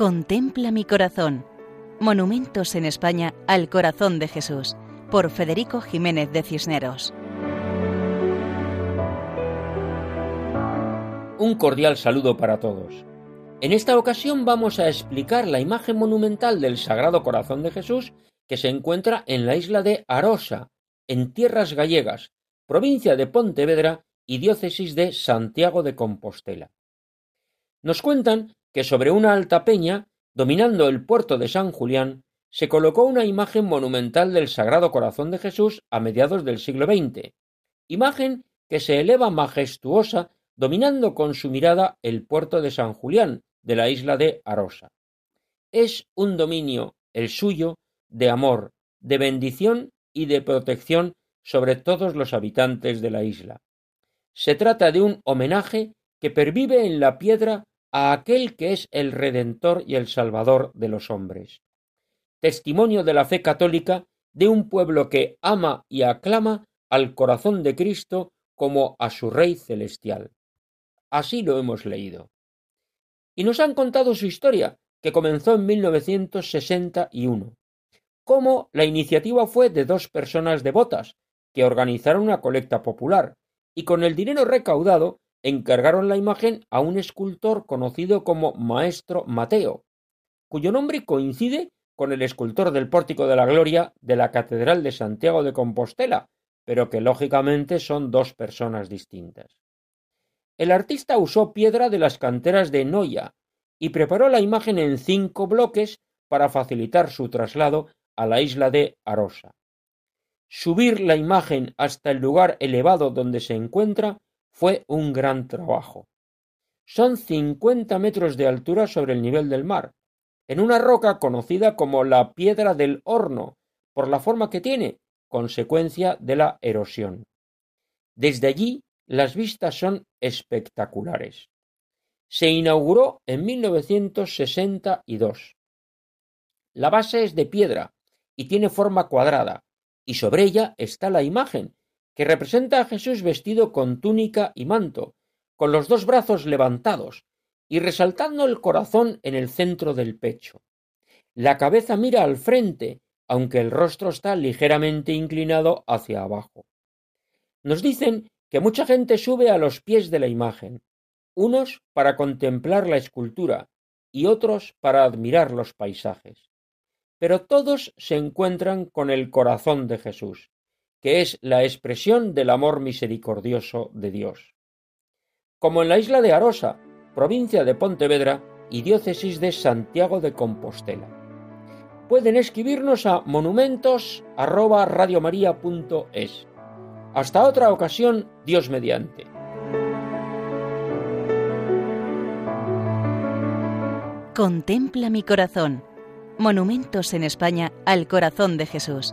Contempla mi corazón. Monumentos en España al corazón de Jesús, por Federico Jiménez de Cisneros. Un cordial saludo para todos. En esta ocasión vamos a explicar la imagen monumental del Sagrado Corazón de Jesús que se encuentra en la isla de Arosa, en tierras gallegas, provincia de Pontevedra y diócesis de Santiago de Compostela. Nos cuentan que sobre una alta peña, dominando el puerto de San Julián, se colocó una imagen monumental del Sagrado Corazón de Jesús a mediados del siglo XX, imagen que se eleva majestuosa dominando con su mirada el puerto de San Julián, de la isla de Arosa. Es un dominio, el suyo, de amor, de bendición y de protección sobre todos los habitantes de la isla. Se trata de un homenaje que pervive en la piedra a aquel que es el Redentor y el Salvador de los hombres. Testimonio de la fe católica de un pueblo que ama y aclama al corazón de Cristo como a su Rey celestial. Así lo hemos leído. Y nos han contado su historia, que comenzó en 1961. Cómo la iniciativa fue de dos personas devotas, que organizaron una colecta popular, y con el dinero recaudado encargaron la imagen a un escultor conocido como Maestro Mateo, cuyo nombre coincide con el escultor del Pórtico de la Gloria de la Catedral de Santiago de Compostela, pero que lógicamente son dos personas distintas. El artista usó piedra de las canteras de Noya y preparó la imagen en cinco bloques para facilitar su traslado a la isla de Arosa. Subir la imagen hasta el lugar elevado donde se encuentra fue un gran trabajo. Son cincuenta metros de altura sobre el nivel del mar, en una roca conocida como la piedra del horno, por la forma que tiene, consecuencia de la erosión. Desde allí las vistas son espectaculares. Se inauguró en 1962. La base es de piedra y tiene forma cuadrada, y sobre ella está la imagen, que representa a Jesús vestido con túnica y manto, con los dos brazos levantados y resaltando el corazón en el centro del pecho. La cabeza mira al frente, aunque el rostro está ligeramente inclinado hacia abajo. Nos dicen que mucha gente sube a los pies de la imagen, unos para contemplar la escultura y otros para admirar los paisajes. Pero todos se encuentran con el corazón de Jesús, que es la expresión del amor misericordioso de Dios. Como en la isla de Arosa, provincia de Pontevedra y diócesis de Santiago de Compostela. Pueden escribirnos a monumentos@radiomaria.es. Hasta otra ocasión, Dios mediante. Contempla mi corazón. Monumentos en España al corazón de Jesús